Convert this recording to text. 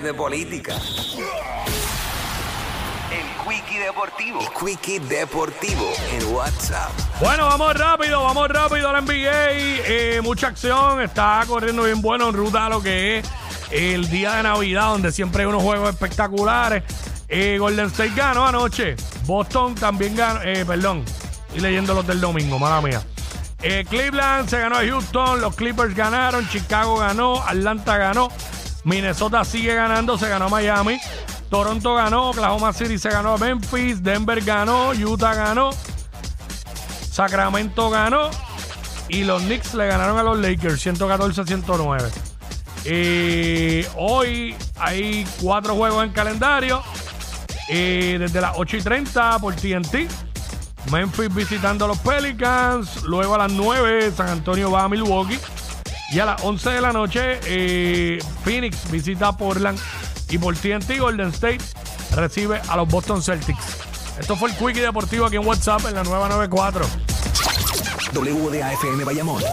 de política. El Quickie Deportivo. El Quickie Deportivo en WhatsApp. Bueno, vamos rápido, vamos rápido al NBA. Eh, mucha acción, está corriendo bien bueno en ruta a lo que es el día de Navidad, donde siempre hay unos juegos espectaculares. Eh, Golden State ganó anoche. Boston también ganó, eh, perdón, estoy leyendo los del domingo, mala mía. Eh, Cleveland se ganó a Houston, los Clippers ganaron, Chicago ganó, Atlanta ganó, Minnesota sigue ganando, se ganó Miami, Toronto ganó, Oklahoma City se ganó a Memphis, Denver ganó, Utah ganó, Sacramento ganó y los Knicks le ganaron a los Lakers 114-109. Eh, hoy hay cuatro juegos en calendario. Eh, desde las 8 y 30 por TNT. Memphis visitando a los Pelicans. Luego a las 9 San Antonio va a Milwaukee. Y a las 11 de la noche eh, Phoenix visita Portland. Y por TNT Golden State recibe a los Boston Celtics. Esto fue el Quickie Deportivo aquí en WhatsApp en la nueva 94. WDAFM Bayamón.